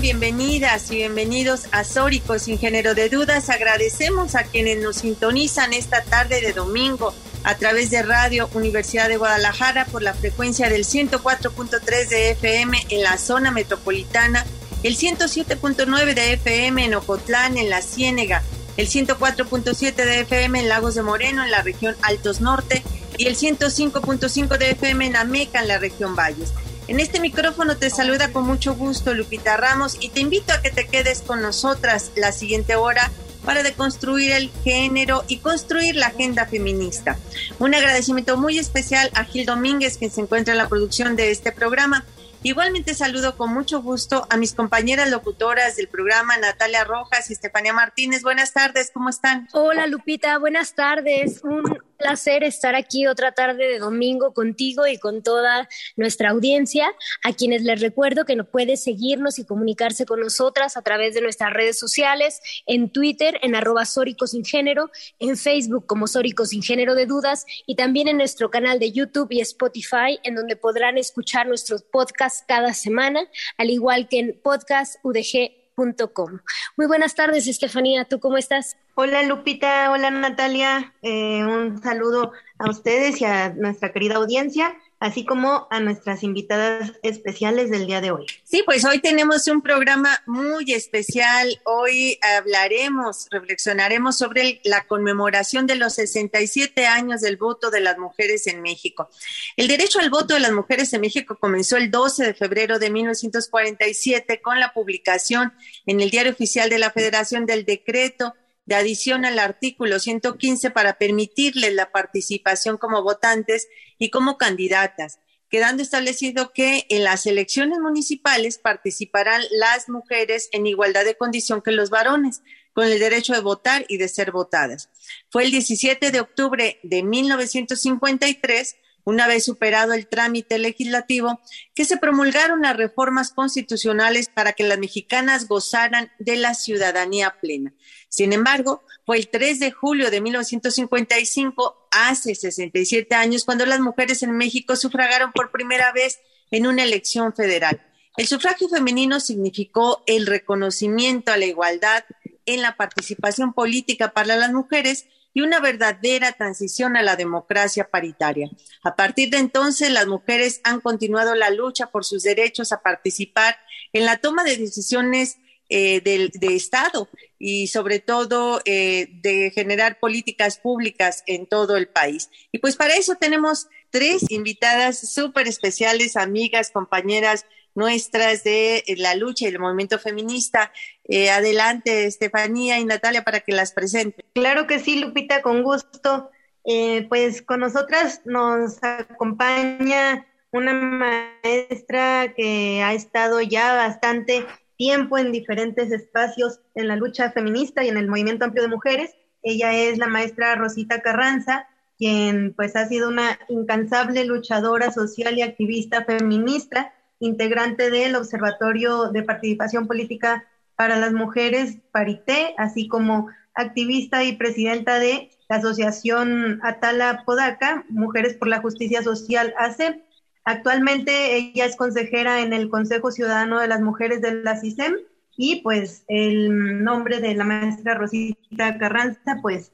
Bienvenidas y bienvenidos a Sórico sin género de dudas. Agradecemos a quienes nos sintonizan esta tarde de domingo a través de Radio Universidad de Guadalajara por la frecuencia del 104.3 de FM en la zona metropolitana, el 107.9 de FM en Ocotlán, en la Ciénega, el 104.7 de FM en Lagos de Moreno, en la región Altos Norte, y el 105.5 de FM en Ameca, en la región Valles. En este micrófono te saluda con mucho gusto Lupita Ramos y te invito a que te quedes con nosotras la siguiente hora para deconstruir el género y construir la agenda feminista. Un agradecimiento muy especial a Gil Domínguez, que se encuentra en la producción de este programa. Igualmente saludo con mucho gusto a mis compañeras locutoras del programa, Natalia Rojas y Estefanía Martínez. Buenas tardes, ¿cómo están? Hola Lupita, buenas tardes. Un placer estar aquí otra tarde de domingo contigo y con toda nuestra audiencia, a quienes les recuerdo que no puede seguirnos y comunicarse con nosotras a través de nuestras redes sociales, en Twitter, en arroba Sórico Género, en Facebook como Sórico Sin Género de Dudas y también en nuestro canal de YouTube y Spotify, en donde podrán escuchar nuestros podcasts cada semana, al igual que en podcastudg.com. Muy buenas tardes, Estefanía. ¿Tú cómo estás? Hola Lupita, hola Natalia, eh, un saludo a ustedes y a nuestra querida audiencia, así como a nuestras invitadas especiales del día de hoy. Sí, pues hoy tenemos un programa muy especial. Hoy hablaremos, reflexionaremos sobre la conmemoración de los 67 años del voto de las mujeres en México. El derecho al voto de las mujeres en México comenzó el 12 de febrero de 1947 con la publicación en el Diario Oficial de la Federación del decreto de adición al artículo 115 para permitirles la participación como votantes y como candidatas, quedando establecido que en las elecciones municipales participarán las mujeres en igualdad de condición que los varones, con el derecho de votar y de ser votadas. Fue el 17 de octubre de 1953 una vez superado el trámite legislativo, que se promulgaron las reformas constitucionales para que las mexicanas gozaran de la ciudadanía plena. Sin embargo, fue el 3 de julio de 1955, hace 67 años, cuando las mujeres en México sufragaron por primera vez en una elección federal. El sufragio femenino significó el reconocimiento a la igualdad en la participación política para las mujeres y una verdadera transición a la democracia paritaria. A partir de entonces, las mujeres han continuado la lucha por sus derechos a participar en la toma de decisiones eh, de, Estado y sobre todo eh, de generar políticas públicas en todo el país. Y pues para eso tenemos tres invitadas súper especiales, amigas, compañeras nuestras de la lucha y el movimiento feminista. Eh, adelante, Estefanía y Natalia, para que las presente. Claro que sí, Lupita, con gusto. Eh, pues con nosotras nos acompaña una maestra que ha estado ya bastante tiempo en diferentes espacios en la lucha feminista y en el movimiento amplio de mujeres. Ella es la maestra Rosita Carranza, quien pues ha sido una incansable luchadora social y activista feminista integrante del Observatorio de Participación Política para las Mujeres Parité, así como activista y presidenta de la Asociación Atala Podaca, Mujeres por la Justicia Social ACE. Actualmente ella es consejera en el Consejo Ciudadano de las Mujeres de la CISEM y pues el nombre de la maestra Rosita Carranza pues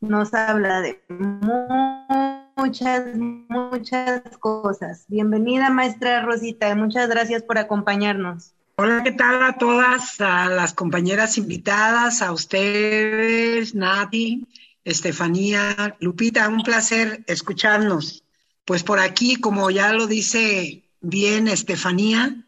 nos habla de muchas, muchas cosas. Bienvenida, maestra Rosita. Muchas gracias por acompañarnos. Hola, ¿qué tal a todas, a las compañeras invitadas, a ustedes, Nati, Estefanía, Lupita, un placer escucharnos. Pues por aquí, como ya lo dice bien Estefanía,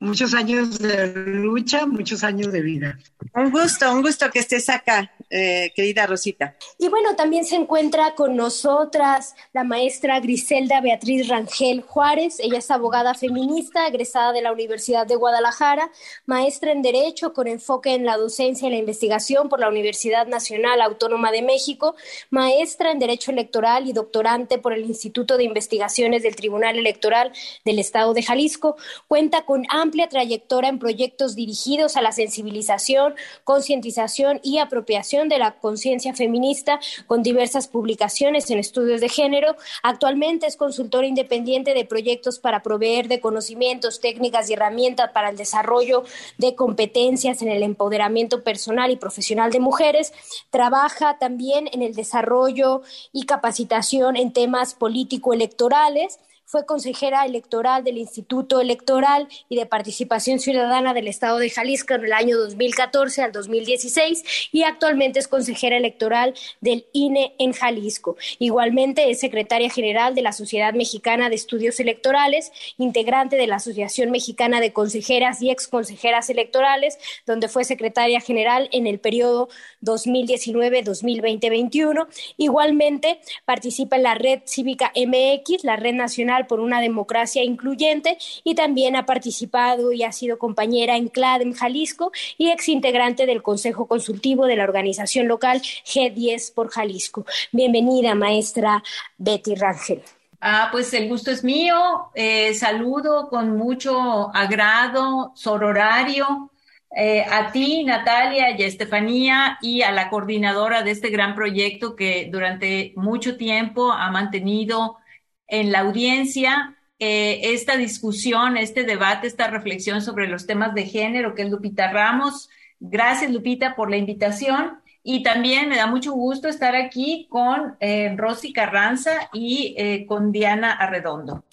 muchos años de lucha, muchos años de vida. Un gusto, un gusto que estés acá, eh, querida Rosita. Y bueno, también se encuentra con nosotras la maestra Griselda Beatriz Rangel Juárez. Ella es abogada feminista, egresada de la Universidad de Guadalajara, maestra en Derecho con enfoque en la docencia y la investigación por la Universidad Nacional Autónoma de México, maestra en Derecho Electoral y doctorante por el Instituto de Investigaciones del Tribunal Electoral del Estado de Jalisco. Cuenta con amplia trayectoria en proyectos dirigidos a la sensibilización, concientización y apropiación de la conciencia feminista con diversas publicaciones en estudios de género. Actualmente es consultora independiente de proyectos para proveer de conocimientos, técnicas y herramientas para el desarrollo de competencias en el empoderamiento personal y profesional de mujeres. Trabaja también en el desarrollo y capacitación en temas político-electorales fue consejera electoral del Instituto Electoral y de Participación Ciudadana del Estado de Jalisco en el año 2014 al 2016 y actualmente es consejera electoral del INE en Jalisco. Igualmente es secretaria general de la Sociedad Mexicana de Estudios Electorales, integrante de la Asociación Mexicana de Consejeras y Exconsejeras Electorales, donde fue secretaria general en el periodo 2019-2020-21. Igualmente participa en la Red Cívica MX, la Red Nacional por una Democracia Incluyente y también ha participado y ha sido compañera en CLADEM Jalisco y exintegrante del Consejo Consultivo de la organización local G10 por Jalisco. Bienvenida, maestra Betty Rangel. Ah, pues el gusto es mío. Eh, saludo con mucho agrado, sororario, eh, a ti, Natalia y a Estefanía y a la coordinadora de este gran proyecto que durante mucho tiempo ha mantenido en la audiencia eh, esta discusión, este debate, esta reflexión sobre los temas de género, que es Lupita Ramos. Gracias, Lupita, por la invitación. Y también me da mucho gusto estar aquí con eh, Rosy Carranza y eh, con Diana Arredondo.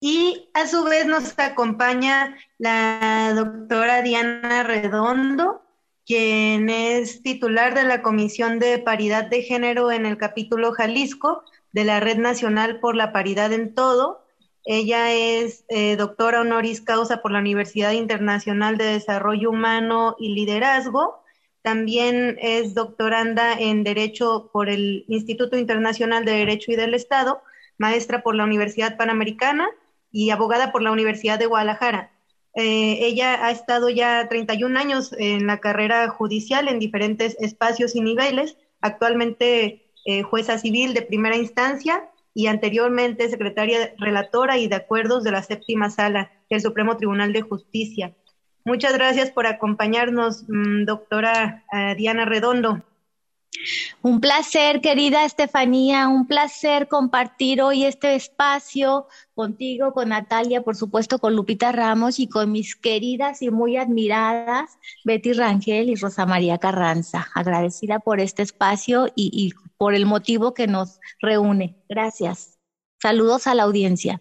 Y a su vez nos acompaña la doctora Diana Arredondo, quien es titular de la Comisión de Paridad de Género en el capítulo Jalisco de la Red Nacional por la Paridad en Todo. Ella es eh, doctora honoris causa por la Universidad Internacional de Desarrollo Humano y Liderazgo. También es doctoranda en Derecho por el Instituto Internacional de Derecho y del Estado, maestra por la Universidad Panamericana y abogada por la Universidad de Guadalajara. Eh, ella ha estado ya 31 años en la carrera judicial en diferentes espacios y niveles. Actualmente eh, jueza civil de primera instancia y anteriormente secretaria relatora y de acuerdos de la séptima sala del Supremo Tribunal de Justicia. Muchas gracias por acompañarnos, mm, doctora eh, Diana Redondo. Un placer, querida Estefanía, un placer compartir hoy este espacio contigo, con Natalia, por supuesto, con Lupita Ramos y con mis queridas y muy admiradas Betty Rangel y Rosa María Carranza. Agradecida por este espacio y, y por el motivo que nos reúne. Gracias. Saludos a la audiencia.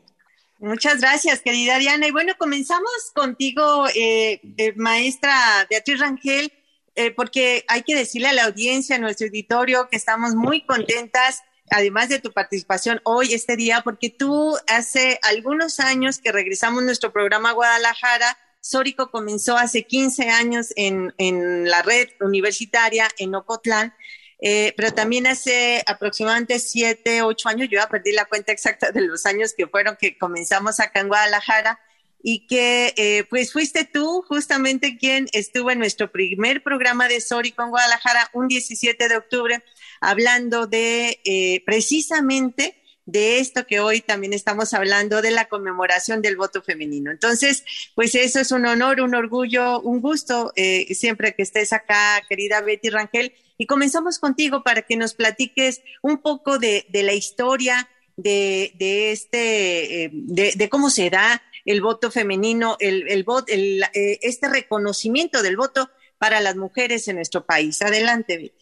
Muchas gracias, querida Diana. Y bueno, comenzamos contigo, eh, eh, maestra Beatriz Rangel, eh, porque hay que decirle a la audiencia, a nuestro auditorio, que estamos muy contentas, además de tu participación hoy, este día, porque tú hace algunos años que regresamos nuestro programa a Guadalajara, Sórico comenzó hace 15 años en, en la red universitaria en Ocotlán eh, pero también hace aproximadamente siete, ocho años, yo ya perdí la cuenta exacta de los años que fueron que comenzamos acá en Guadalajara y que eh, pues fuiste tú justamente quien estuvo en nuestro primer programa de Sori con Guadalajara un 17 de octubre hablando de eh, precisamente de esto que hoy también estamos hablando de la conmemoración del voto femenino. Entonces, pues eso es un honor, un orgullo, un gusto siempre que estés acá, querida Betty Rangel. Y comenzamos contigo para que nos platiques un poco de, la historia de, este, eh, de, cómo se da el voto femenino, el, el, eh, este reconocimiento del voto para las mujeres en nuestro país. Adelante, Betty.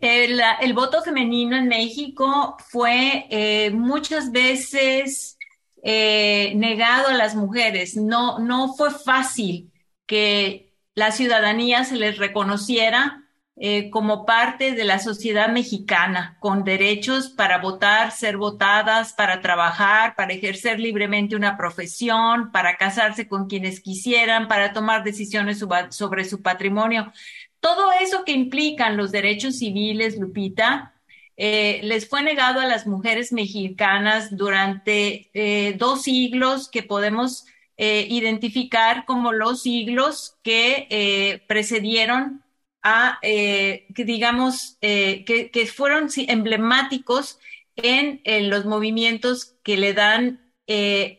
El, voto femenino en México fue eh, muchas veces negado a las mujeres. No, no fue fácil que la ciudadanía se les reconociera eh, como parte de la sociedad mexicana, con derechos para votar, ser votadas, para trabajar, para ejercer libremente una profesión, para casarse con quienes quisieran, para tomar decisiones sobre su patrimonio. Todo eso que implican los derechos civiles, Lupita, eh, les fue negado a las mujeres mexicanas durante eh, dos siglos que podemos eh, identificar como los siglos que precedieron a, que digamos, que, fueron emblemáticos en, en, los movimientos que le dan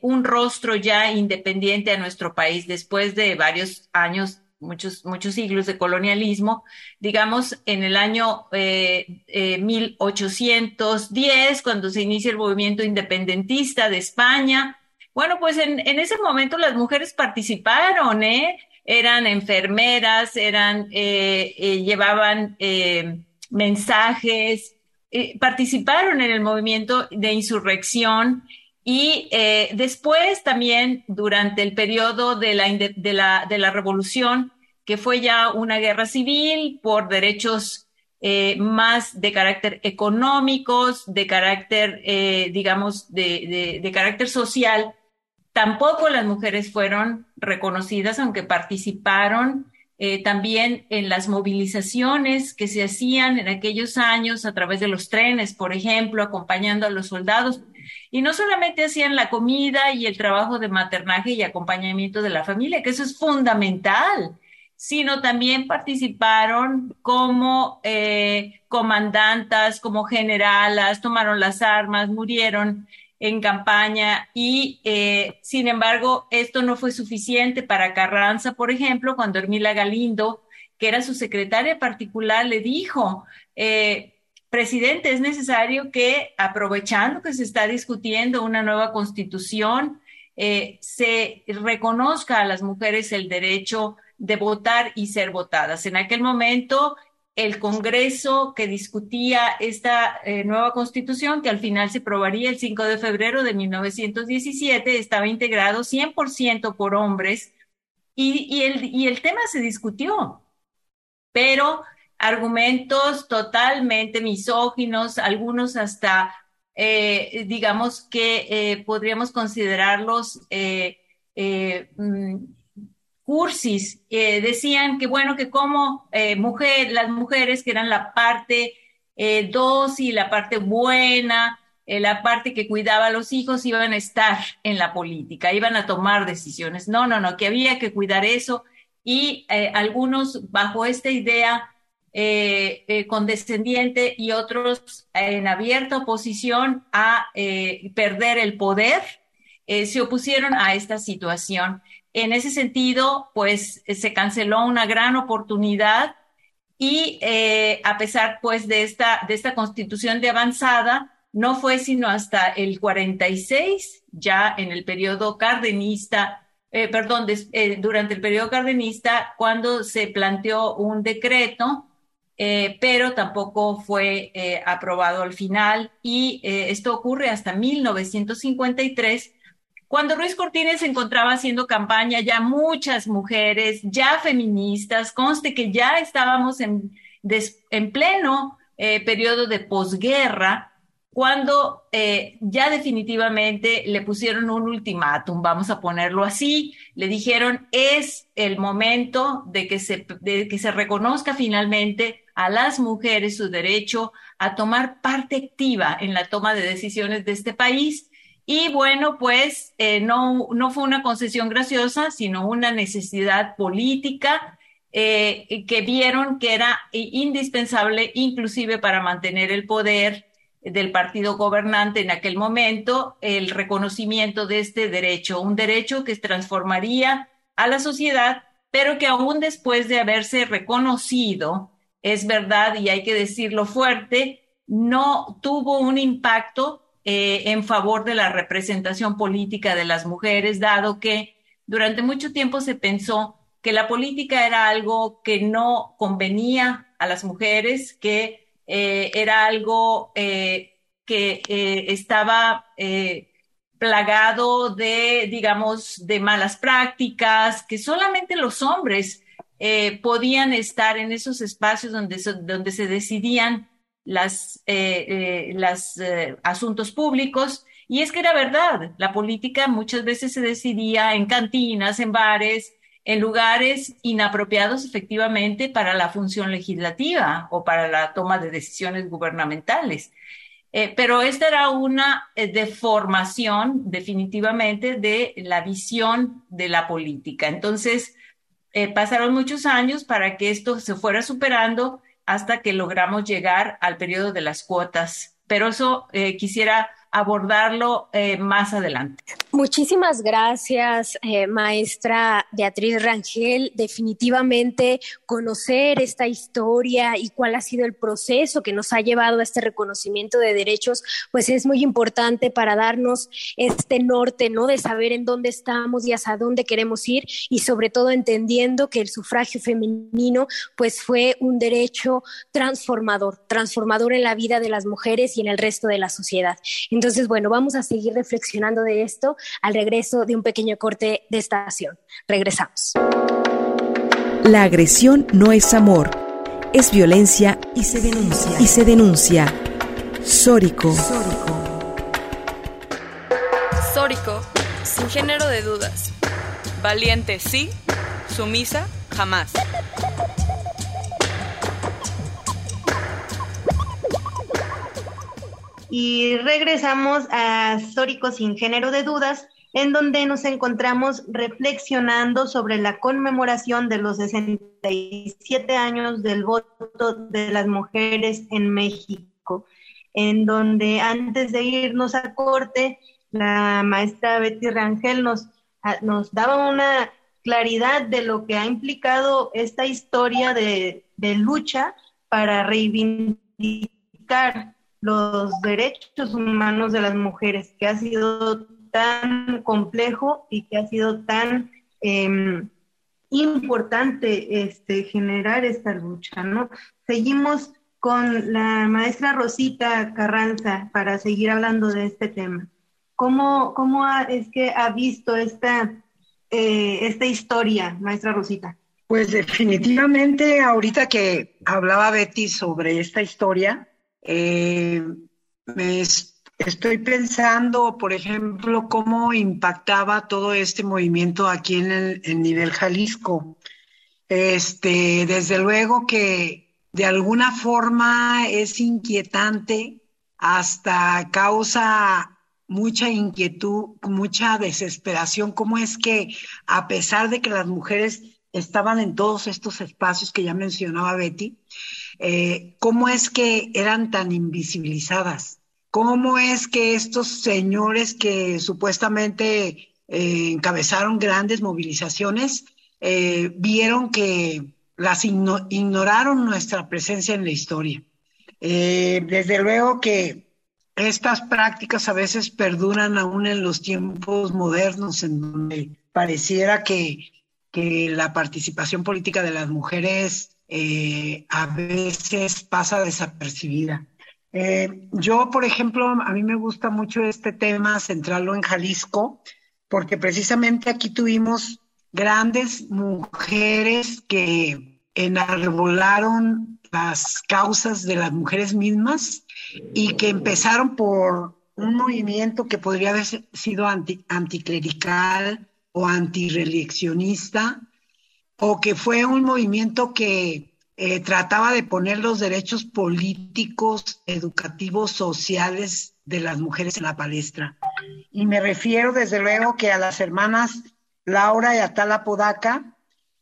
un rostro ya independiente a nuestro país después de varios años muchos, muchos siglos de colonialismo, digamos en el año 1810, eh, eh, cuando se inicia el movimiento independentista de España. Bueno, pues en, en ese momento las mujeres participaron, ¿eh? Eran enfermeras, eran, llevaban mensajes, participaron en el movimiento de insurrección y eh, después también, durante el periodo de la, de, la, de la revolución, que fue ya una guerra civil por derechos eh, más de carácter económicos, de carácter, eh, digamos, de, de, carácter social, tampoco las mujeres fueron reconocidas, aunque participaron también en las movilizaciones que se hacían en aquellos años a través de los trenes, por ejemplo, acompañando a los soldados. Y no solamente hacían la comida y el trabajo de maternaje y acompañamiento de la familia, que eso es fundamental, sino también participaron como eh, comandantas, como generalas, tomaron las armas, murieron en campaña y, eh, sin embargo, esto no fue suficiente para Carranza, por ejemplo, cuando Hermila Galindo, que era su secretaria particular, le dijo, eh, presidente, es necesario que, aprovechando que se está discutiendo una nueva constitución, eh, se reconozca a las mujeres el derecho de votar y ser votadas. En aquel momento, el Congreso que discutía esta eh, nueva constitución, que al final se aprobaría el 5 de febrero de 1917, estaba integrado 100% por hombres y, el tema se discutió, pero argumentos totalmente misóginos, algunos hasta, eh, digamos que eh, podríamos considerarlos eh, mm, cursis. decían que, bueno, que como mujer, las mujeres que eran la parte dócil, la parte buena, la parte que cuidaba a los hijos, iban a estar en la política, iban a tomar decisiones. No, no, no, que había que cuidar eso. Y algunos, bajo esta idea, eh, eh, condescendiente y otros en abierta oposición a eh, perder el poder, se opusieron a esta situación. En ese sentido, pues se canceló una gran oportunidad y a pesar pues de esta, de esta constitución de avanzada, no fue sino hasta el 46, ya en el periodo cardenista, perdón, durante el periodo cardenista, cuando se planteó un decreto eh, pero tampoco fue eh, aprobado al final y eh, esto ocurre hasta 1953, cuando Ruiz Cortines se encontraba haciendo campaña, ya muchas mujeres, ya feministas, conste que ya estábamos en, en pleno periodo de posguerra, cuando eh, ya definitivamente le pusieron un ultimátum, vamos a ponerlo así, le dijeron es el momento de que se, de que se reconozca finalmente a las mujeres su derecho a tomar parte activa en la toma de decisiones de este país. Y bueno, pues eh, no, no fue una concesión graciosa, sino una necesidad política eh, que vieron que era indispensable inclusive para mantener el poder del partido gobernante en aquel momento el reconocimiento de este derecho, un derecho que transformaría a la sociedad, pero que aún después de haberse reconocido, es verdad y hay que decirlo fuerte, no tuvo un impacto eh, en favor de la representación política de las mujeres, dado que durante mucho tiempo se pensó que la política era algo que no convenía a las mujeres, que eh, era algo eh, que estaba plagado de, digamos, de malas prácticas, que solamente los hombres podían estar en esos espacios donde, donde se decidían las, las asuntos públicos. Y es que era verdad, la política muchas veces se decidía en cantinas, en bares, en lugares inapropiados efectivamente para la función legislativa o para la toma de decisiones gubernamentales. Eh, pero esta era una eh, deformación definitivamente de la visión de la política. Entonces, eh, pasaron muchos años para que esto se fuera superando hasta que logramos llegar al periodo de las cuotas. Pero eso quisiera abordarlo eh, más adelante. Muchísimas gracias, eh, maestra Beatriz Rangel. Definitivamente conocer esta historia y cuál ha sido el proceso que nos ha llevado a este reconocimiento de derechos, pues es muy importante para darnos este norte, ¿no? De saber en dónde estamos y hacia dónde queremos ir y sobre todo entendiendo que el sufragio femenino, pues fue un derecho transformador, transformador en la vida de las mujeres y en el resto de la sociedad. Bueno, vamos a seguir reflexionando de esto al regreso de un pequeño corte de estación. Regresamos. La agresión no es amor, es violencia y se denuncia. Y se denuncia. Sórico. Sórico, sin género de dudas. Valiente sí, sumisa jamás. Y regresamos a Sórico sin género de dudas, en donde nos encontramos reflexionando sobre la conmemoración de los 67 años del voto de las mujeres en México, en donde antes de irnos a corte, la maestra Betty Rangel nos, nos daba una claridad de lo que ha implicado esta historia de, de lucha para reivindicar los derechos humanos de las mujeres, que ha sido tan complejo y que ha sido tan em, importante este, generar esta lucha, ¿no? Seguimos con la maestra Rosita Carranza para seguir hablando de este tema. ¿Cómo, cómo es que ha visto esta, eh, esta historia, maestra Rosita? Pues definitivamente ahorita que hablaba Betty sobre esta historia, eh, me estoy pensando, por ejemplo, cómo impactaba todo este movimiento aquí en el nivel Jalisco. Este, desde luego que de alguna forma es inquietante, hasta causa mucha inquietud, mucha desesperación, cómo es que a pesar de que las mujeres estaban en todos estos espacios que ya mencionaba Betty, eh, cómo es que eran tan invisibilizadas, cómo es que estos señores que supuestamente eh, encabezaron grandes movilizaciones eh, vieron que las ignoraron nuestra presencia en la historia. desde luego que estas prácticas a veces perduran aún en los tiempos modernos, en donde pareciera que, que la participación política de las mujeres eh, a veces pasa desapercibida. Eh, yo, por ejemplo, a mí me gusta mucho este tema, centrarlo en Jalisco, porque precisamente aquí tuvimos grandes mujeres que enarbolaron las causas de las mujeres mismas y que empezaron por un movimiento que podría haber sido anti, anticlerical o antireeleccionista, o que fue un movimiento que eh, trataba de poner los derechos políticos, educativos, sociales de las mujeres en la palestra. Y me refiero desde luego que a las hermanas Laura y Atala Podaca,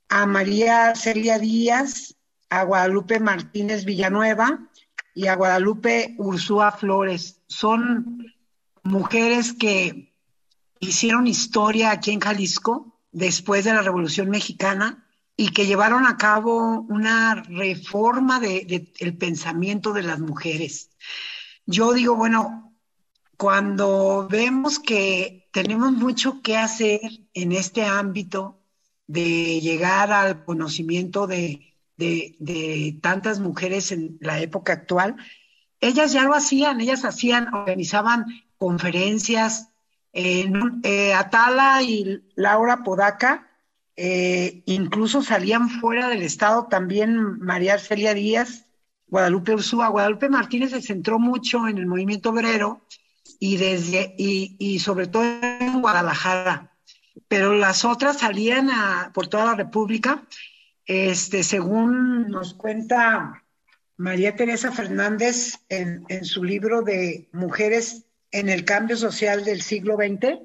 a María Celia Díaz, a Guadalupe Martínez Villanueva y a Guadalupe Ursúa Flores. Son mujeres que hicieron historia aquí en Jalisco después de la Revolución Mexicana y que llevaron a cabo una reforma del de, pensamiento de las mujeres. Yo digo, bueno, cuando vemos que tenemos mucho que hacer en este ámbito de llegar al conocimiento de, de, tantas mujeres en la época actual, ellas ya lo hacían, ellas hacían, organizaban conferencias. Eh, Atala y Laura Podaca eh, incluso salían fuera del Estado también María Arcelia Díaz, Guadalupe Ursúa. Guadalupe Martínez se centró mucho en el movimiento obrero y, desde, y, sobre todo en Guadalajara. pero las otras salían por toda la República. Este, según nos cuenta María Teresa Fernández en, en su libro de Mujeres en el Cambio Social del siglo XX,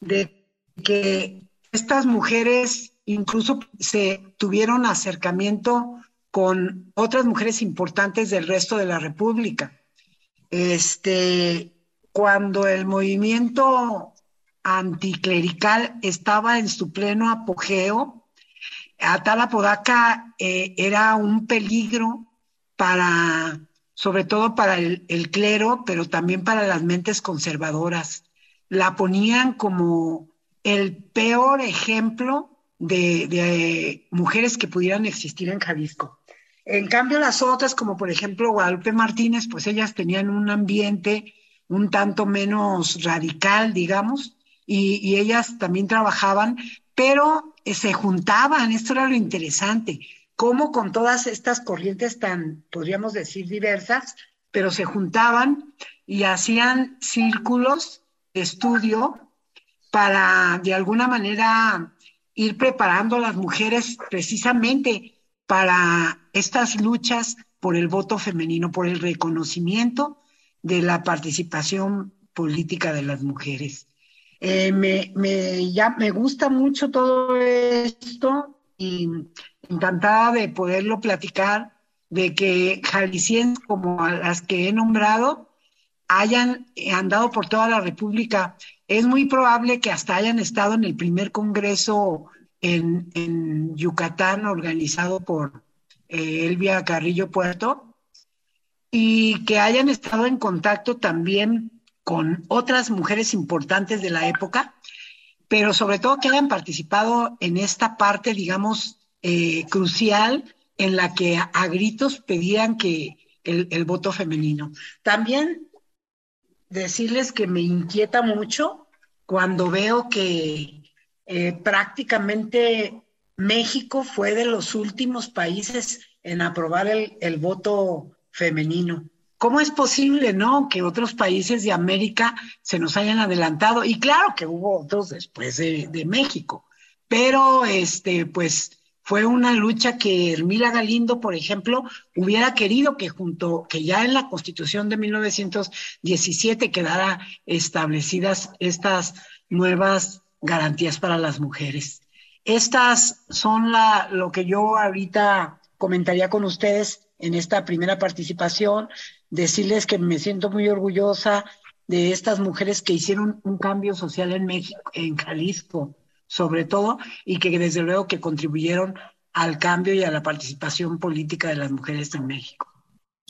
de que estas mujeres incluso se tuvieron acercamiento con otras mujeres importantes del resto de la República. Este, cuando el movimiento anticlerical estaba en su pleno apogeo, Atala eh, era un peligro para, sobre todo para el, clero, pero también para las mentes conservadoras. La ponían como el peor ejemplo de, mujeres que pudieran existir en Jalisco. En cambio, las otras, como por ejemplo Guadalupe Martínez, pues ellas tenían un ambiente un tanto menos radical, digamos, y, ellas también trabajaban, pero eh, se juntaban, esto era lo interesante, como con todas estas corrientes tan, podríamos decir, diversas, pero se juntaban y hacían círculos de estudio para de alguna manera ir preparando a las mujeres precisamente para estas luchas por el voto femenino, por el reconocimiento de la participación política de las mujeres. Eh, me, me, ya, me gusta mucho todo esto y encantada de poderlo platicar, de que jaliscienses como las que he nombrado hayan andado por toda la República es muy probable que hasta hayan estado en el primer congreso en, Yucatán organizado por eh, Elvia Carrillo Puerto y que hayan estado en contacto también con otras mujeres importantes de la época, pero sobre todo que hayan participado en esta parte, digamos, eh, crucial en la que a, gritos pedían que el, el voto femenino. También decirles que me inquieta mucho cuando veo que eh, prácticamente México fue de los últimos países en aprobar el, voto femenino. ¿Cómo es posible, no, que otros países de América se nos hayan adelantado? Y claro que hubo otros después de, de México, pero este, pues fue una lucha que Hermila Galindo, por ejemplo, hubiera querido que junto, que ya en la Constitución de 1917 quedara establecidas estas nuevas garantías para las mujeres. Estas son la, lo que yo ahorita comentaría con ustedes en esta primera participación, decirles que me siento muy orgullosa de estas mujeres que hicieron un cambio social en México, en Jalisco, sobre todo, y que desde luego que contribuyeron al cambio y a la participación política de las mujeres en México.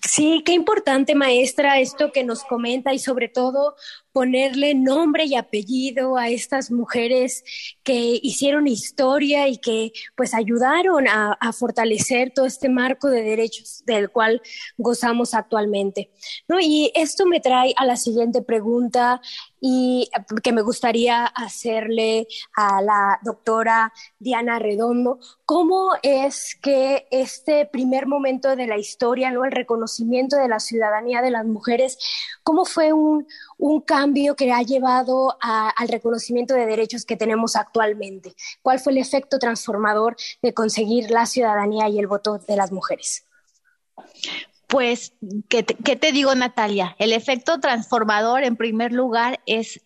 Sí, qué importante, maestra, esto que nos comenta y sobre todo ponerle nombre y apellido a estas mujeres que hicieron historia y que pues ayudaron a, fortalecer todo este marco de derechos del cual gozamos actualmente. ¿no? Y esto me trae a la siguiente pregunta y que me gustaría hacerle a la doctora Diana Redondo, ¿cómo es que este primer momento de la historia, ¿no? el reconocimiento de la ciudadanía de las mujeres, cómo fue un, un cambio que ha llevado al reconocimiento de derechos que tenemos actualmente? ¿Cuál fue el efecto transformador de conseguir la ciudadanía y el voto de las mujeres? Pues, ¿qué te, digo, Natalia? El efecto transformador, en primer lugar, es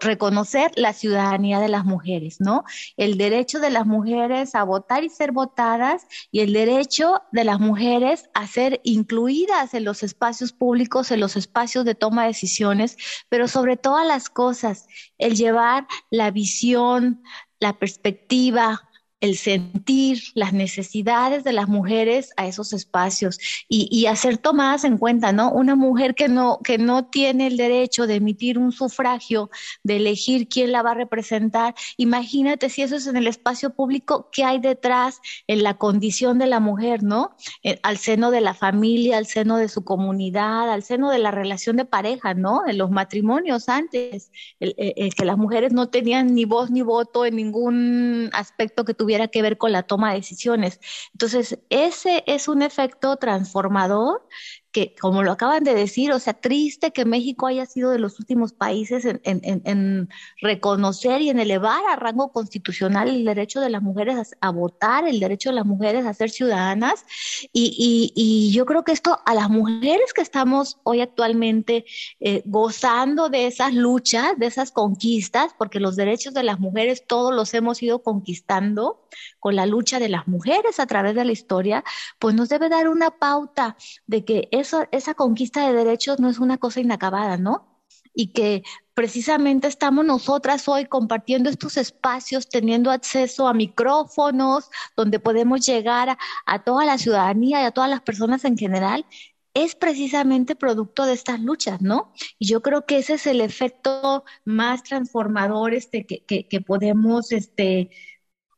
reconocer la ciudadanía de las mujeres, ¿no? El derecho de las mujeres a votar y ser votadas y el derecho de las mujeres a ser incluidas en los espacios públicos, en los espacios de toma de decisiones, pero sobre todas las cosas, el llevar la visión, la perspectiva, el sentir las necesidades de las mujeres a esos espacios y, hacer tomadas en cuenta, ¿no? Una mujer que no, que no tiene el derecho de emitir un sufragio, de elegir quién la va a representar, imagínate si eso es en el espacio público, ¿qué hay detrás en la condición de la mujer, ¿no? Eh, al seno de la familia, al seno de su comunidad, al seno de la relación de pareja, ¿no? En los matrimonios antes, que las mujeres no tenían ni voz ni voto en ningún aspecto que tuviera que ver con la toma de decisiones. Entonces, ese es un efecto transformador que, como lo acaban de decir, o sea, triste que México haya sido de los últimos países en, en, reconocer y en elevar a rango constitucional el derecho de las mujeres a, votar, el derecho de las mujeres a ser ciudadanas. Y, y, yo creo que esto a las mujeres que estamos hoy actualmente eh, gozando de esas luchas, de esas conquistas, porque los derechos de las mujeres todos los hemos ido conquistando con la lucha de las mujeres a través de la historia, pues nos debe dar una pauta de que eso, esa conquista de derechos no es una cosa inacabada, ¿no? Y que precisamente estamos nosotras hoy compartiendo estos espacios, teniendo acceso a micrófonos, donde podemos llegar a, toda la ciudadanía y a todas las personas en general, es precisamente producto de estas luchas, ¿no? Y yo creo que ese es el efecto más transformador este, que, que, que podemos este,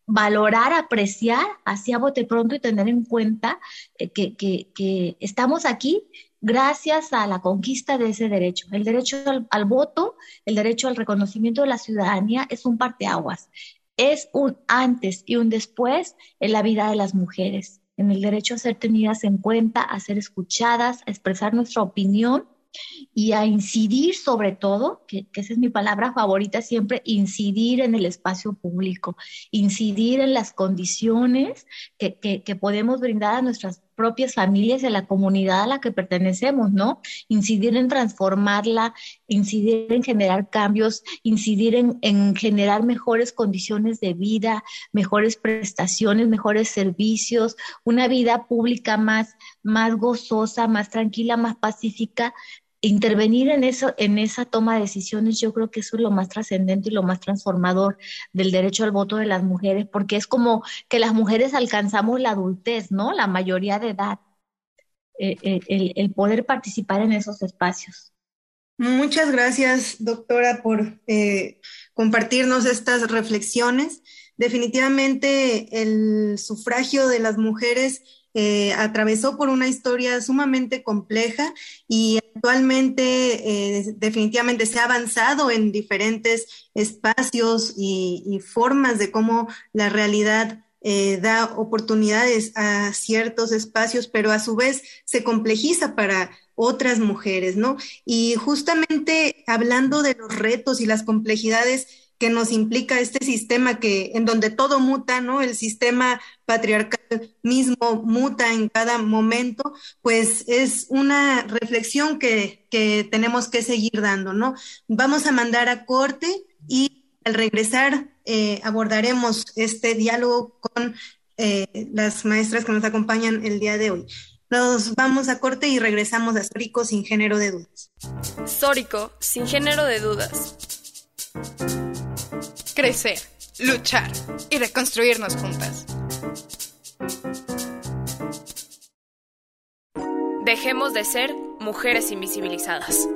valorar, apreciar hacia bote pronto y tener en cuenta eh, que, que, estamos aquí gracias a la conquista de ese derecho. El derecho al, voto, el derecho al reconocimiento de la ciudadanía es un parteaguas. Es un antes y un después en la vida de las mujeres, en el derecho a ser tenidas en cuenta, a ser escuchadas, a expresar nuestra opinión y a incidir sobre todo, que, esa es mi palabra favorita siempre, incidir en el espacio público, incidir en las condiciones que, que podemos brindar a nuestras propias familias y a la comunidad a la que pertenecemos, ¿no? Incidir en transformarla, incidir en generar cambios, incidir en, en, generar mejores condiciones de vida, mejores prestaciones, mejores servicios, una vida pública más, más gozosa, más tranquila, más pacífica, intervenir en eso, en esa toma de decisiones, yo creo que eso es lo más trascendente y lo más transformador del derecho al voto de las mujeres, porque es como que las mujeres alcanzamos la adultez, ¿no? La mayoría de edad, eh, eh, el, poder participar en esos espacios. Muchas gracias, doctora, por eh, compartirnos estas reflexiones. Definitivamente el sufragio de las mujeres eh, atravesó por una historia sumamente compleja y actualmente eh, definitivamente se ha avanzado en diferentes espacios y, formas de cómo la realidad eh, da oportunidades a ciertos espacios, pero a su vez se complejiza para otras mujeres, ¿no? Y justamente hablando de los retos y las complejidades, que nos implica este sistema que en donde todo muta, ¿no? El sistema patriarcal mismo muta en cada momento, pues es una reflexión que, que tenemos que seguir dando, ¿no? Vamos a mandar a corte y al regresar eh, abordaremos este diálogo con eh, las maestras que nos acompañan el día de hoy. Nos vamos a corte y regresamos a Sórico sin género de dudas. Sórico sin género de dudas crecer, luchar y reconstruirnos juntas. Dejemos de ser mujeres invisibilizadas.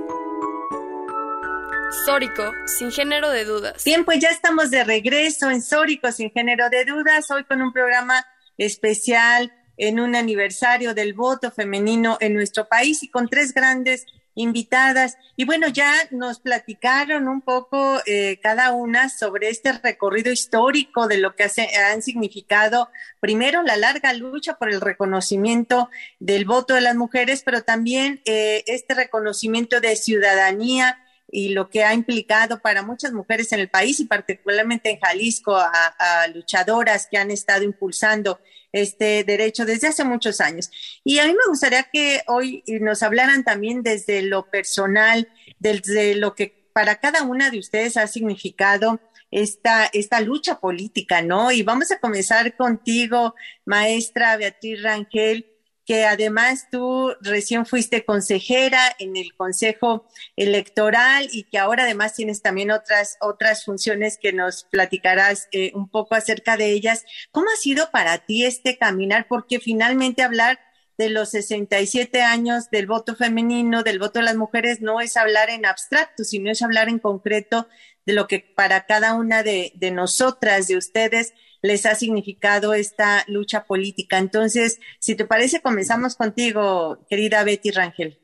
Sórico, sin género de dudas. Bien, pues ya estamos de regreso en Sórico, sin género de dudas, hoy con un programa especial en un aniversario del voto femenino en nuestro país y con tres grandes invitadas. Y bueno, ya nos platicaron un poco eh, cada una sobre este recorrido histórico de lo que han significado, primero, la larga lucha por el reconocimiento del voto de las mujeres, pero también eh, este reconocimiento de ciudadanía y lo que ha implicado para muchas mujeres en el país y particularmente en Jalisco a luchadoras que han estado impulsando este derecho desde hace muchos años. Y a mí me gustaría que hoy nos hablaran también desde lo personal, desde lo que para cada una de ustedes ha significado esta, esta lucha política, ¿no? Y vamos a comenzar contigo, maestra Beatriz Rangel que además tú recién fuiste consejera en el Consejo Electoral y que ahora además tienes también otras, otras funciones que nos platicarás eh, un poco acerca de ellas. ¿Cómo ha sido para ti este caminar? Porque finalmente hablar de los 67 años del voto femenino, del voto de las mujeres, no es hablar en abstracto, sino es hablar en concreto de lo que para cada una de, de nosotras, de ustedes, les ha significado esta lucha política. Entonces, si te parece, comenzamos contigo, querida Betty Rangel.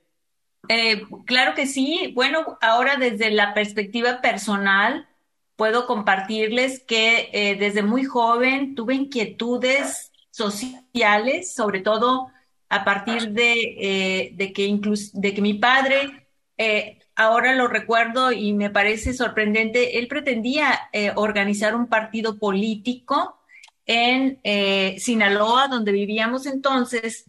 Eh, claro que sí. Bueno, ahora desde la perspectiva personal, puedo compartirles que eh, desde muy joven tuve inquietudes sociales, sobre todo a partir de, de, que, de que mi padre, ahora lo recuerdo y me parece sorprendente, él pretendía organizar un partido político en Sinaloa, donde vivíamos entonces,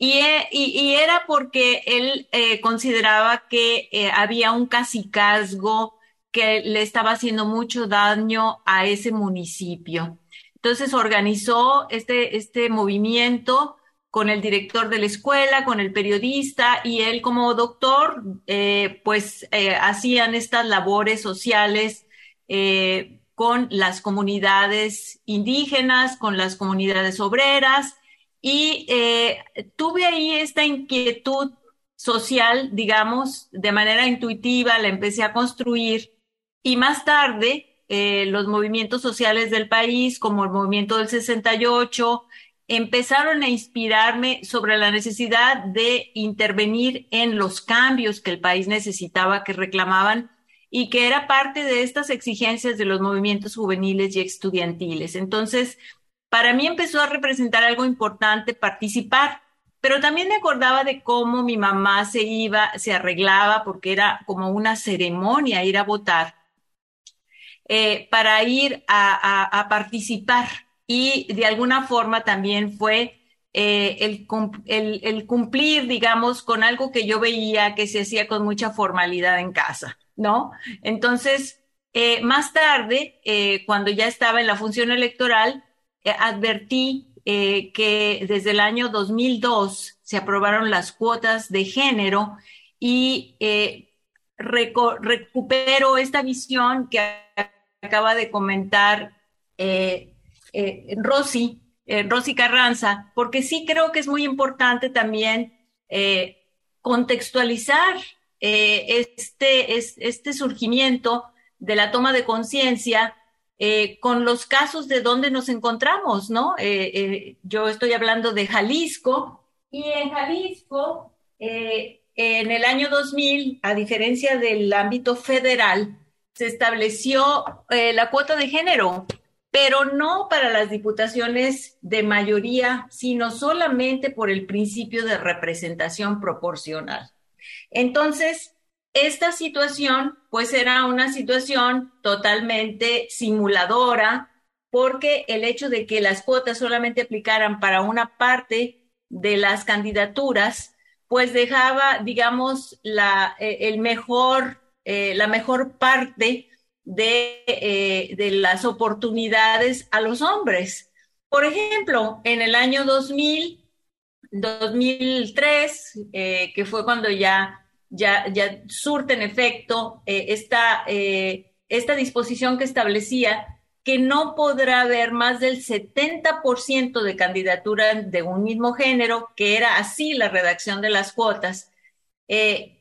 eh, y, era porque él eh, consideraba que eh, había un cacicazgo que le estaba haciendo mucho daño a ese municipio. Entonces organizó este, este movimiento con el director de la escuela, con el periodista y él como doctor, pues hacían estas labores sociales con las comunidades indígenas, con las comunidades obreras y eh, tuve ahí esta inquietud social, digamos, de manera intuitiva, la empecé a construir y más tarde eh, los movimientos sociales del país, como el movimiento del 68, empezaron a inspirarme sobre la necesidad de intervenir en los cambios que el país necesitaba, que reclamaban y que era parte de estas exigencias de los movimientos juveniles y estudiantiles. Entonces, para mí empezó a representar algo importante participar, pero también me acordaba de cómo mi mamá se iba, se arreglaba, porque era como una ceremonia ir a votar, eh, para ir a, participar. Y de alguna forma también fue eh, el, cumplir, digamos, con algo que yo veía que se hacía con mucha formalidad en casa, ¿no? Entonces, eh, más tarde, cuando ya estaba en la función electoral, eh, advertí eh, que desde el año 2002 se aprobaron las cuotas de género y eh, recupero esta visión que acaba de comentar Rosy, Rosy Carranza, porque sí creo que es muy importante también contextualizar este, este surgimiento de la toma de conciencia eh, con los casos de donde nos encontramos, ¿no? Eh, eh, yo estoy hablando de Jalisco y en Jalisco, en el año 2000, a diferencia del ámbito federal, se estableció la cuota de género, pero no para las diputaciones de mayoría, sino solamente por el principio de representación proporcional. Entonces, esta situación, pues era una situación totalmente simuladora, porque el hecho de que las cuotas solamente aplicaran para una parte de las candidaturas, pues dejaba, digamos, la, eh, el mejor, eh, la mejor parte de, eh, de, las oportunidades a los hombres. Por ejemplo, en el año 2000, 2003, que fue cuando ya ya, ya surten efecto eh, esta, eh, esta disposición que establecía que no podrá haber más del 70% de candidatura de un mismo género, que era así la redacción de las cuotas. Eh,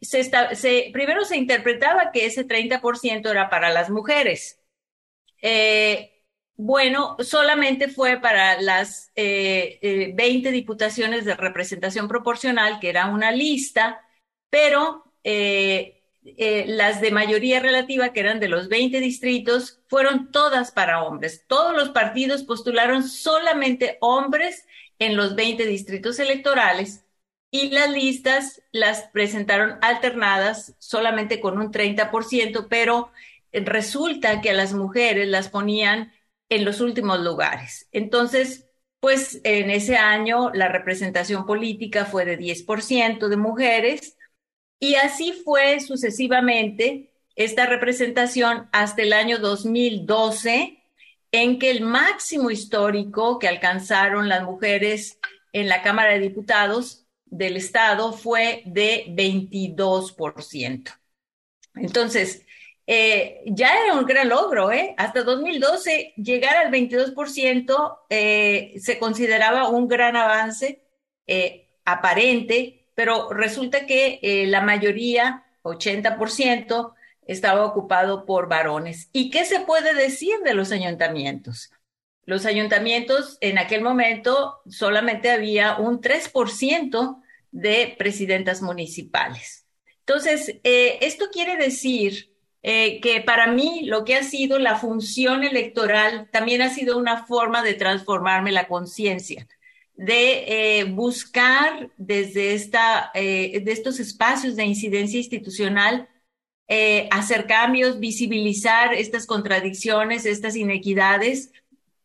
primero se interpretaba que ese 30% era para las mujeres. bueno, solamente fue para las 20 diputaciones de representación proporcional, que era una lista, pero eh, eh, las de mayoría relativa, que eran de los 20 distritos, fueron todas para hombres. Todos los partidos postularon solamente hombres en los 20 distritos electorales y las listas las presentaron alternadas solamente con un 30%, pero resulta que a las mujeres las ponían en los últimos lugares. Entonces, pues en ese año la representación política fue de 10% de mujeres y así fue sucesivamente esta representación hasta el año 2012, en que el máximo histórico que alcanzaron las mujeres en la Cámara de Diputados del Estado fue de 22%. Entonces, eh, ya era un gran logro, ¿eh? Hasta 2012 llegar al 22% eh, se consideraba un gran avance eh, aparente pero resulta que eh, la mayoría, 80%, estaba ocupado por varones. ¿Y qué se puede decir de los ayuntamientos? Los ayuntamientos en aquel momento solamente había un 3% de presidentas municipales. Entonces, eh, esto quiere decir eh, que para mí lo que ha sido la función electoral también ha sido una forma de transformarme la conciencia de eh, buscar desde esta, de estos espacios de incidencia institucional hacer cambios, visibilizar estas contradicciones, estas inequidades.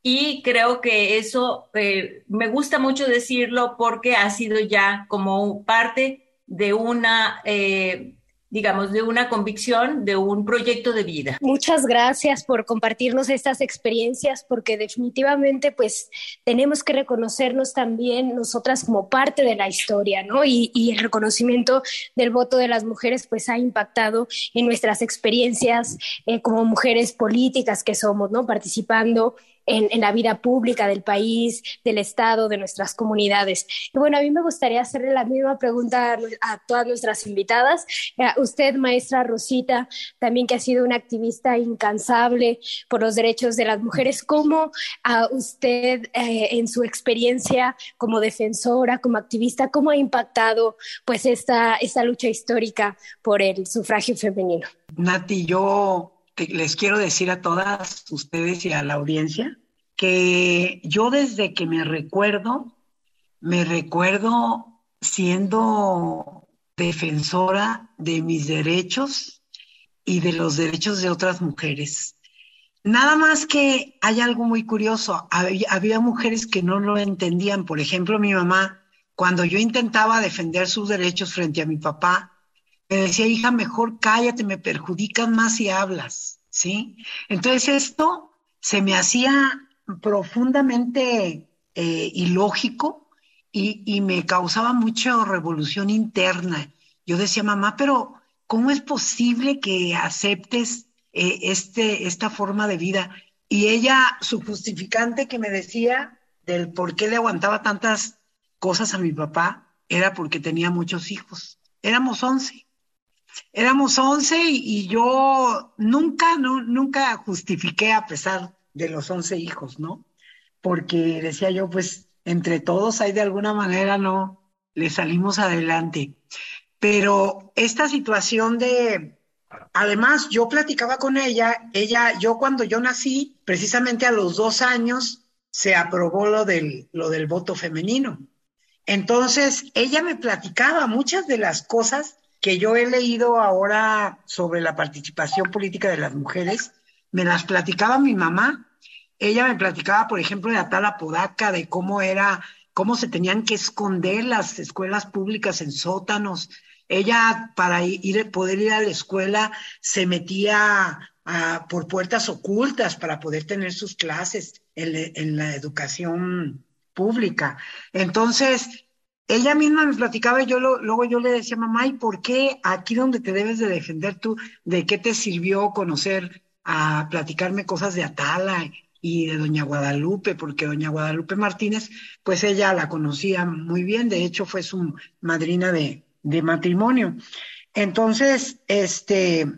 Y creo que eso me gusta mucho decirlo porque ha sido ya como parte de una digamos, de una convicción, de un proyecto de vida. Muchas gracias por compartirnos estas experiencias, porque definitivamente, pues, tenemos que reconocernos también nosotras como parte de la historia, ¿no? Y, el reconocimiento del voto de las mujeres, pues, ha impactado en nuestras experiencias eh, como mujeres políticas que somos, ¿no? Participando en, la vida pública del país, del Estado, de nuestras comunidades. Y bueno, a mí me gustaría hacerle la misma pregunta a, todas nuestras invitadas. Eh, usted, maestra Rosita, también que ha sido una activista incansable por los derechos de las mujeres, ¿cómo a usted eh, en su experiencia como defensora, como activista, cómo ha impactado pues esta, esta lucha histórica por el sufragio femenino? Nati, yo les quiero decir a todas ustedes y a la audiencia que yo desde que me recuerdo, me recuerdo siendo defensora de mis derechos y de los derechos de otras mujeres. Nada más que hay algo muy curioso, había, había, mujeres que no lo entendían. Por ejemplo, mi mamá, cuando yo intentaba defender sus derechos frente a mi papá, me decía, hija, mejor cállate, me perjudican más si hablas, ¿sí? Entonces esto se me hacía profundamente eh, ilógico y, me causaba mucha revolución interna. Yo decía, mamá, pero ¿cómo es posible que aceptes eh, este, esta forma de vida? Y ella, su justificante que me decía del por qué le aguantaba tantas cosas a mi papá, era porque tenía muchos hijos. Éramos once éramos 11 y, yo nunca, no, nunca justifiqué a pesar de los 11 hijos, ¿no? Porque decía yo, pues entre todos hay de alguna manera, ¿no? Le salimos adelante. Pero esta situación de, además, yo platicaba con ella, ella, yo cuando yo nací, precisamente a los dos años, se aprobó lo del, lo del voto femenino. Entonces, ella me platicaba muchas de las cosas que yo he leído ahora sobre la participación política de las mujeres, me las platicaba mi mamá. Ella me platicaba, por ejemplo, de Atala Podaca, de cómo era, cómo se tenían que esconder las escuelas públicas en sótanos. Ella, para ir, poder ir a la escuela, se metía por puertas ocultas para poder tener sus clases en, en la educación pública. Entonces, ella misma me platicaba y yo luego yo le decía, mamá, ¿y por qué aquí donde te debes de defender tú, de qué te sirvió conocer, a platicarme cosas de Atala y de Doña Guadalupe? Porque Doña Guadalupe Martínez, pues ella la conocía muy bien, de hecho fue su madrina de, de matrimonio. Entonces, este,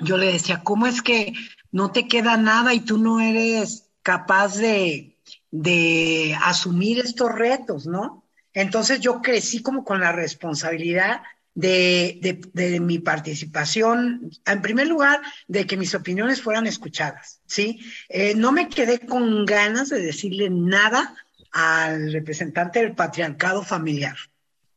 yo le decía, ¿cómo es que no te queda nada y tú no eres capaz de, de asumir estos retos, ¿no? Entonces yo crecí como con la responsabilidad de, mi participación, en primer lugar, de que mis opiniones fueran escuchadas, ¿sí? Eh, no me quedé con ganas de decirle nada al representante del patriarcado familiar.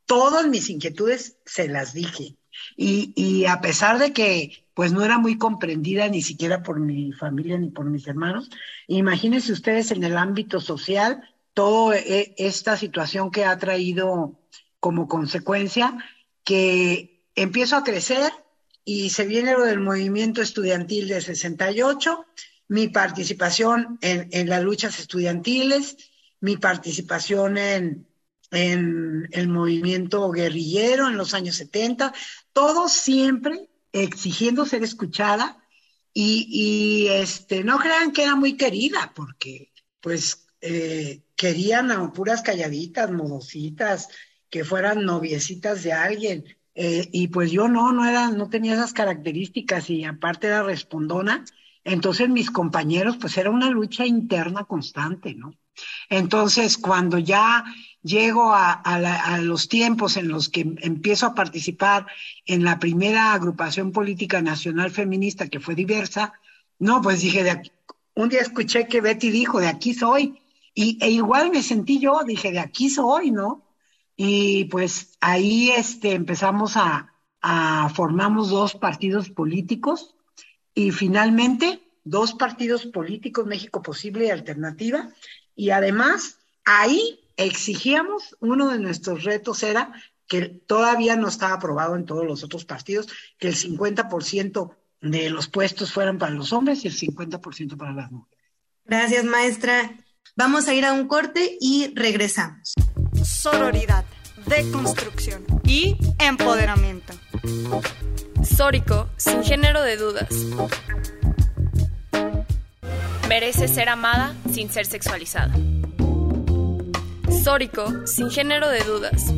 Todas mis inquietudes se las dije. Y, y a pesar de que pues no era muy comprendida ni siquiera por mi familia ni por mis hermanos, imagínense ustedes en el ámbito social, toda e, esta situación que ha traído como consecuencia que empiezo a crecer y se viene lo del movimiento estudiantil de 68, mi participación en, las luchas estudiantiles, mi participación en, en el movimiento guerrillero en los años 70, todo siempre exigiendo ser escuchada y, y, este, no crean que era muy querida, porque pues eh, querían a puras calladitas, modositas, que fueran noviecitas de alguien. Eh, y pues yo no, no era, no tenía esas características y aparte era respondona. Entonces mis compañeros, pues era una lucha interna constante, ¿no? Entonces, cuando ya llego a, a, los tiempos en los que empiezo a participar en la primera agrupación política nacional feminista que fue diversa, no, pues dije, de un día escuché que Betty dijo, de aquí soy, Y, e igual me sentí yo, dije, de aquí soy, ¿no? Y pues ahí este, empezamos a, a formamos dos partidos políticos y finalmente dos partidos políticos, México Posible y Alternativa. Y además, ahí exigíamos, uno de nuestros retos era que todavía no estaba aprobado en todos los otros partidos, que el 50% de los puestos fueran para los hombres y el 50% para las mujeres. Gracias, maestra. Vamos a ir a un corte y regresamos. Sororidad, deconstrucción y empoderamiento. Sórico, sin género de dudas. Merece ser amada sin ser sexualizada. Sórico, sin género de dudas.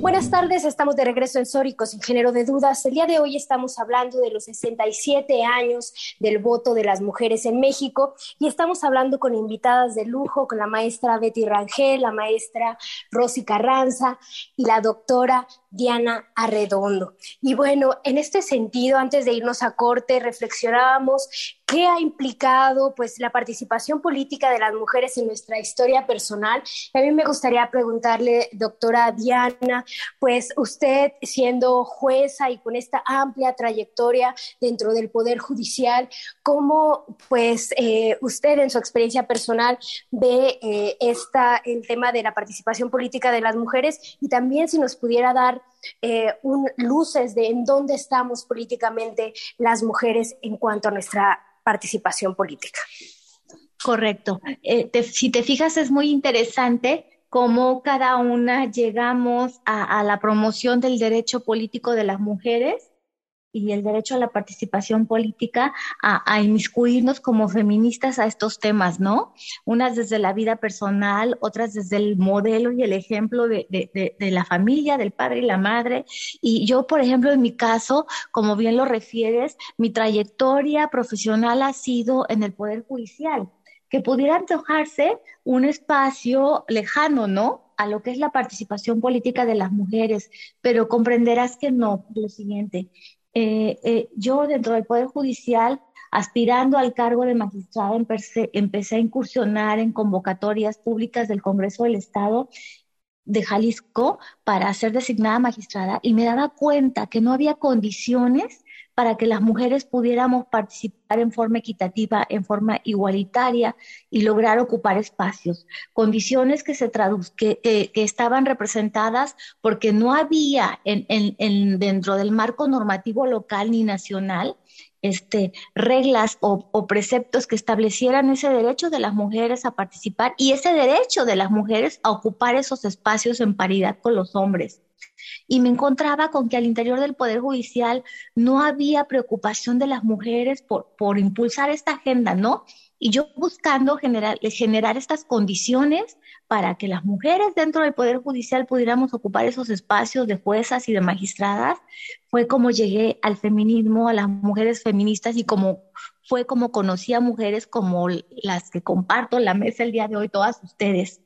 Buenas tardes, estamos de regreso en Sórico, sin género de dudas. El día de hoy estamos hablando de los 67 años del voto de las mujeres en México y estamos hablando con invitadas de lujo, con la maestra Betty Rangel, la maestra Rosy Carranza y la doctora Diana Arredondo. Y bueno, en este sentido, antes de irnos a corte, reflexionábamos qué ha implicado pues la participación política de las mujeres en nuestra historia personal. a mí me gustaría preguntarle, doctora Diana, pues usted siendo jueza y con esta amplia trayectoria dentro del Poder Judicial, ¿cómo pues eh, usted en su experiencia personal ve eh, esta, el tema de la participación política de las mujeres y también si nos pudiera dar eh, un, luces de en dónde estamos políticamente las mujeres en cuanto a nuestra participación política. Correcto. Eh, si te fijas, es muy interesante cómo cada una llegamos a, la promoción del derecho político de las mujeres y el derecho a la participación política a, inmiscuirnos como feministas a estos temas, ¿no? Unas desde la vida personal, otras desde el modelo y el ejemplo de, de, la familia, del padre y la madre. Y yo, por ejemplo, en mi caso, como bien lo refieres, mi trayectoria profesional ha sido en el Poder Judicial que pudiera antojarse un espacio lejano, ¿no? A lo que es la participación política de las mujeres, pero comprenderás que no, lo siguiente, eh, eh, yo dentro del Poder Judicial, aspirando al cargo de magistrada, empecé, empecé a incursionar en convocatorias públicas del Congreso del Estado de Jalisco para ser designada magistrada y me daba cuenta que no había condiciones para que las mujeres pudiéramos participar en forma equitativa, en forma igualitaria y lograr ocupar espacios. Condiciones que, se que, que, estaban representadas porque no había en, en, dentro del marco normativo local ni nacional este, reglas o, o, preceptos que establecieran ese derecho de las mujeres a participar y ese derecho de las mujeres a ocupar esos espacios en paridad con los hombres y me encontraba con que al interior del Poder Judicial no había preocupación de las mujeres por, por impulsar esta agenda, ¿no? Y yo buscando generar, generar estas condiciones para que las mujeres dentro del Poder Judicial pudiéramos ocupar esos espacios de juezas y de magistradas, fue como llegué al feminismo, a las mujeres feministas y como fue como conocí a mujeres como las que comparto la mesa el día de hoy, todas ustedes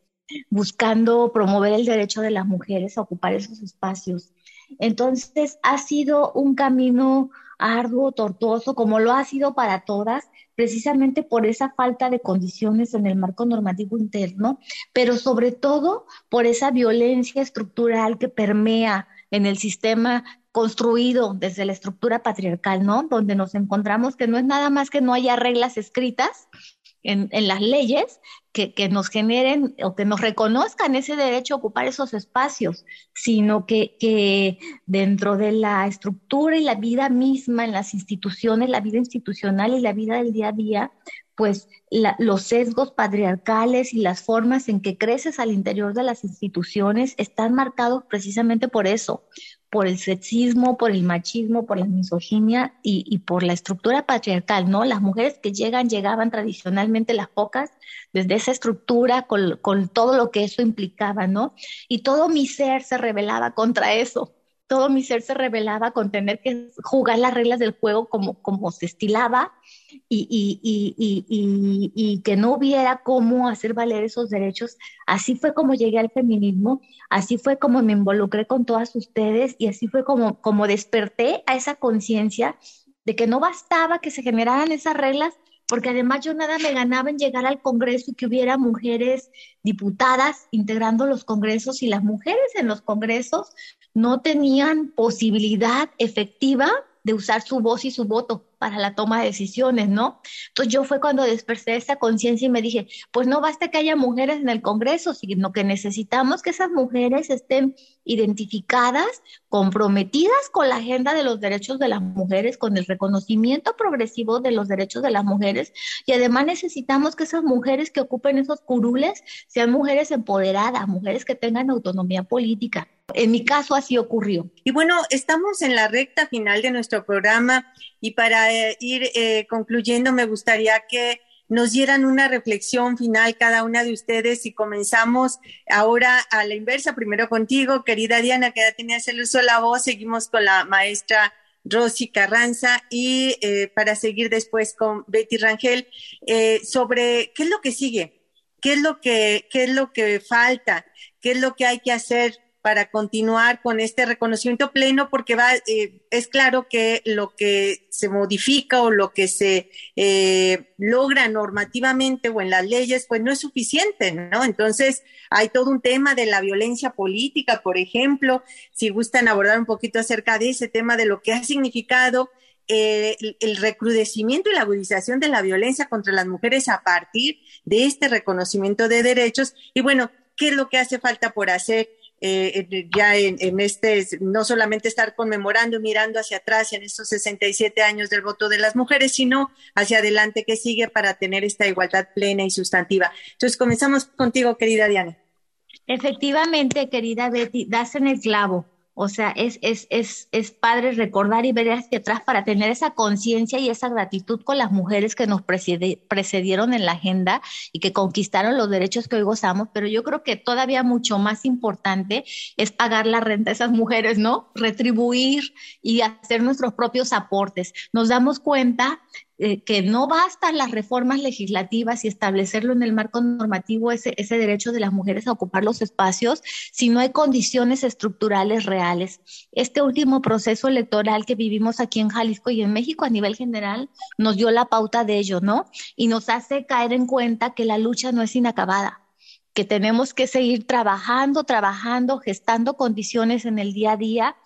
buscando promover el derecho de las mujeres a ocupar esos espacios. Entonces, ha sido un camino arduo, tortuoso, como lo ha sido para todas, precisamente por esa falta de condiciones en el marco normativo interno, pero sobre todo por esa violencia estructural que permea en el sistema construido desde la estructura patriarcal, ¿no? Donde nos encontramos que no es nada más que no haya reglas escritas, en, las leyes que, nos generen o que nos reconozcan ese derecho a ocupar esos espacios, sino que, que dentro de la estructura y la vida misma, en las instituciones, la vida institucional y la vida del día a día, pues los sesgos patriarcales y las formas en que creces al interior de las instituciones están marcados precisamente por eso, por el sexismo, por el machismo, por la misoginia y, por la estructura patriarcal, ¿no? Las mujeres que llegan, llegaban tradicionalmente las pocas, desde esa estructura, con, con todo lo que eso implicaba, ¿no? Y todo mi ser se rebelaba contra eso todo mi ser se rebelaba con tener que jugar las reglas del juego como, como se estilaba y, y, y, y, que no hubiera cómo hacer valer esos derechos. Así fue como llegué al feminismo, así fue como me involucré con todas ustedes y así fue como, como desperté a esa conciencia de que no bastaba que se generaran esas reglas porque además yo nada me ganaba en llegar al Congreso y que hubiera mujeres diputadas integrando los congresos y las mujeres en los congresos no tenían posibilidad efectiva de usar su voz y su voto para la toma de decisiones, ¿no? Entonces yo fue cuando desperté esa conciencia y me dije, pues no basta que haya mujeres en el Congreso, sino que necesitamos que esas mujeres estén identificadas, comprometidas con la agenda de los derechos de las mujeres, con el reconocimiento progresivo de los derechos de las mujeres y además necesitamos que esas mujeres que ocupen esos curules sean mujeres empoderadas, mujeres que tengan autonomía política. En mi caso así ocurrió. Y bueno, estamos en la recta final de nuestro programa y para eh, ir eh, concluyendo, me gustaría que nos dieran una reflexión final cada una de ustedes y comenzamos ahora a la inversa, primero contigo, querida Diana, que ya tenías el uso de la voz, seguimos con la maestra Rosy Carranza y eh, para seguir después con Betty Rangel sobre qué es lo que sigue, qué es lo que, qué es lo que falta, qué es lo que hay que hacer para continuar con este reconocimiento pleno, porque va, eh, es claro que lo que se modifica o lo que se eh, logra normativamente o en las leyes, pues no es suficiente, ¿no? Entonces, hay todo un tema de la violencia política, por ejemplo, si gustan abordar un poquito acerca de ese tema de lo que ha significado eh, el recrudecimiento y la agudización de la violencia contra las mujeres a partir de este reconocimiento de derechos. Y bueno, ¿qué es lo que hace falta por hacer? Eh, ya en, este, no solamente estar conmemorando y mirando hacia atrás en estos 67 años del voto de las mujeres, sino hacia adelante que sigue para tener esta igualdad plena y sustantiva. Entonces, comenzamos contigo, querida Diana. Efectivamente, querida Betty, das en el clavo. O sea, es, es, es, es padre recordar y ver hacia atrás para tener esa conciencia y esa gratitud con las mujeres que nos precedieron en la agenda y que conquistaron los derechos que hoy gozamos, pero yo creo que todavía mucho más importante es pagar la renta a esas mujeres, ¿no? Retribuir y hacer nuestros propios aportes. Nos damos cuenta eh, que no bastan las reformas legislativas y establecerlo en el marco normativo ese, ese derecho de las mujeres a ocupar los espacios si no hay condiciones estructurales reales. Este último proceso electoral que vivimos aquí en Jalisco y en México a nivel general nos dio la pauta de ello, ¿no? Y nos hace caer en cuenta que la lucha no es inacabada que tenemos que seguir trabajando, trabajando, gestando condiciones en el día a día,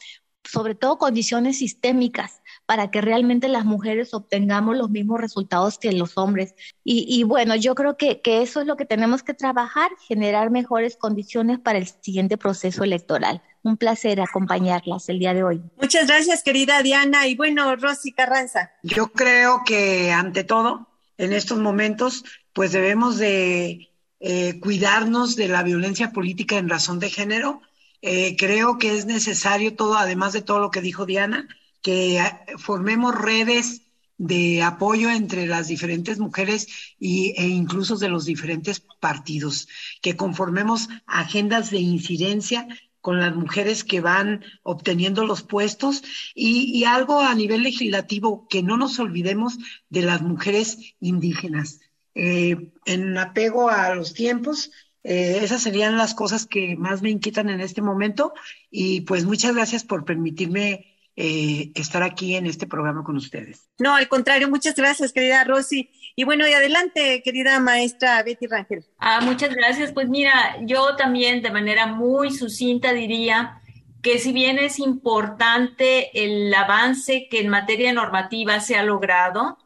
sobre todo condiciones sistémicas para que realmente las mujeres obtengamos los mismos resultados que los hombres. Y, bueno, yo creo que, que, eso es lo que tenemos que trabajar, generar mejores condiciones para el siguiente proceso electoral. Un placer acompañarlas el día de hoy. Muchas gracias, querida Diana. Y bueno, Rosy Carranza. Yo creo que ante todo, en estos momentos, pues debemos de eh, cuidarnos de la violencia política en razón de género. Eh, creo que es necesario todo, además de todo lo que dijo Diana, que formemos redes de apoyo entre las diferentes mujeres y, e incluso de los diferentes partidos, que conformemos agendas de incidencia con las mujeres que van obteniendo los puestos y, algo a nivel legislativo, que no nos olvidemos de las mujeres indígenas. Eh, en apego a los tiempos, eh, esas serían las cosas que más me inquietan en este momento y pues muchas gracias por permitirme eh, estar aquí en este programa con ustedes. No, al contrario, muchas gracias, querida Rosy. Y bueno, y adelante, querida maestra Betty Rangel. Ah, muchas gracias. Pues mira, yo también de manera muy sucinta diría que si bien es importante el avance que en materia normativa se ha logrado,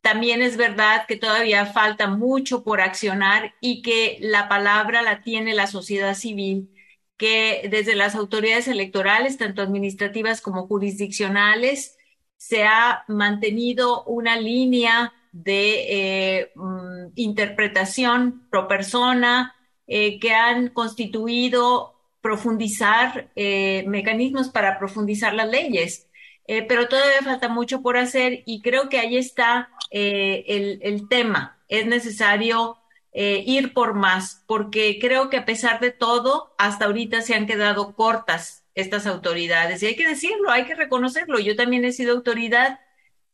también es verdad que todavía falta mucho por accionar y que la palabra la tiene la sociedad civil que desde las autoridades electorales, tanto administrativas como jurisdiccionales, se ha mantenido una línea de eh, mm, interpretación pro persona eh, que han constituido profundizar eh, mecanismos para profundizar las leyes. pero todavía falta mucho por hacer y creo que ahí está el, el tema. Es necesario eh, ir por más, porque creo que a pesar de todo, hasta ahorita se han quedado cortas estas autoridades. Y hay que decirlo, hay que reconocerlo. Yo también he sido autoridad,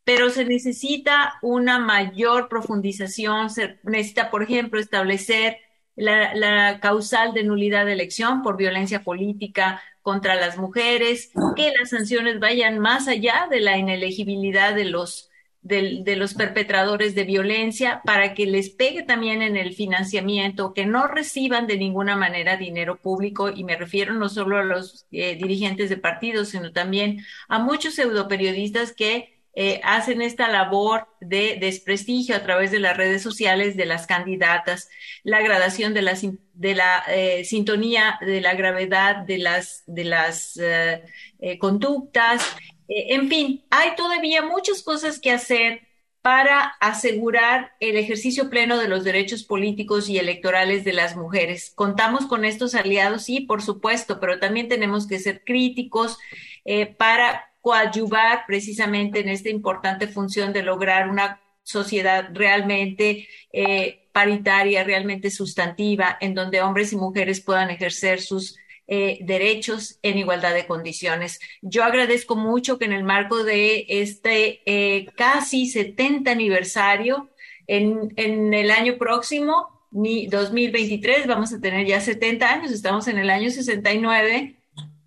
pero se necesita una mayor profundización. Se necesita, por ejemplo, establecer la, la causal de nulidad de elección por violencia política contra las mujeres, que las sanciones vayan más allá de la inelegibilidad de los de, los perpetradores de violencia para que les pegue también en el financiamiento, que no reciban de ninguna manera dinero público, y me refiero no solo a los eh, dirigentes de partidos, sino también a muchos pseudoperiodistas que eh, hacen esta labor de desprestigio a través de las redes sociales de las candidatas, la gradación de la, de la eh, sintonía, de la gravedad de las, de las conductas eh, en fin, hay todavía muchas cosas que hacer para asegurar el ejercicio pleno de los derechos políticos y electorales de las mujeres. Contamos con estos aliados, sí, por supuesto, pero también tenemos que ser críticos eh, para coadyuvar precisamente en esta importante función de lograr una sociedad realmente eh, paritaria, realmente sustantiva, en donde hombres y mujeres puedan ejercer sus eh, derechos en igualdad de condiciones. Yo agradezco mucho que en el marco de este eh, casi 70 aniversario, en, en el año próximo, mi 2023, vamos a tener ya 70 años, estamos en el año 69,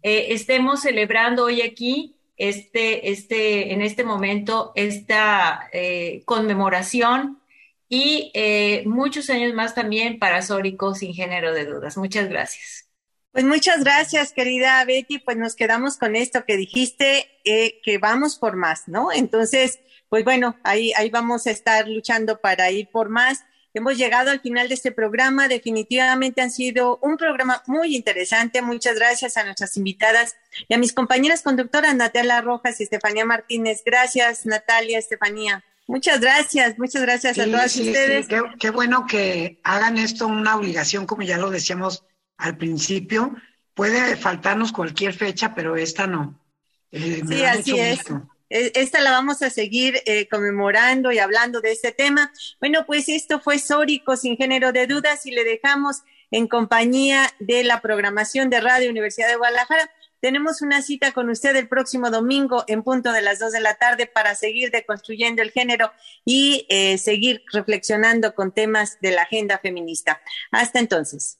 eh, estemos celebrando hoy aquí este, este, en este momento esta conmemoración y muchos años más también para Sórico sin género de dudas. Muchas gracias. Pues muchas gracias, querida Betty. Pues nos quedamos con esto que dijiste, eh, que vamos por más, ¿no? Entonces, pues bueno, ahí, ahí vamos a estar luchando para ir por más. Hemos llegado al final de este programa. Definitivamente han sido un programa muy interesante. Muchas gracias a nuestras invitadas y a mis compañeras conductoras, Natalia Rojas y Estefanía Martínez. Gracias, Natalia, Estefanía. Muchas gracias, muchas gracias a todas ustedes. qué, qué, bueno que hagan esto una obligación, como ya lo decíamos al principio. Puede faltarnos cualquier fecha, pero esta no. Eh, sí, así es. E, esta la vamos a seguir eh, conmemorando y hablando de este tema. Bueno, pues esto fue Sórico sin género de dudas y le dejamos en compañía de la programación de Radio Universidad de Guadalajara. Tenemos una cita con usted el próximo domingo en punto de las dos de la tarde para seguir deconstruyendo el género y eh, seguir reflexionando con temas de la agenda feminista. Hasta entonces.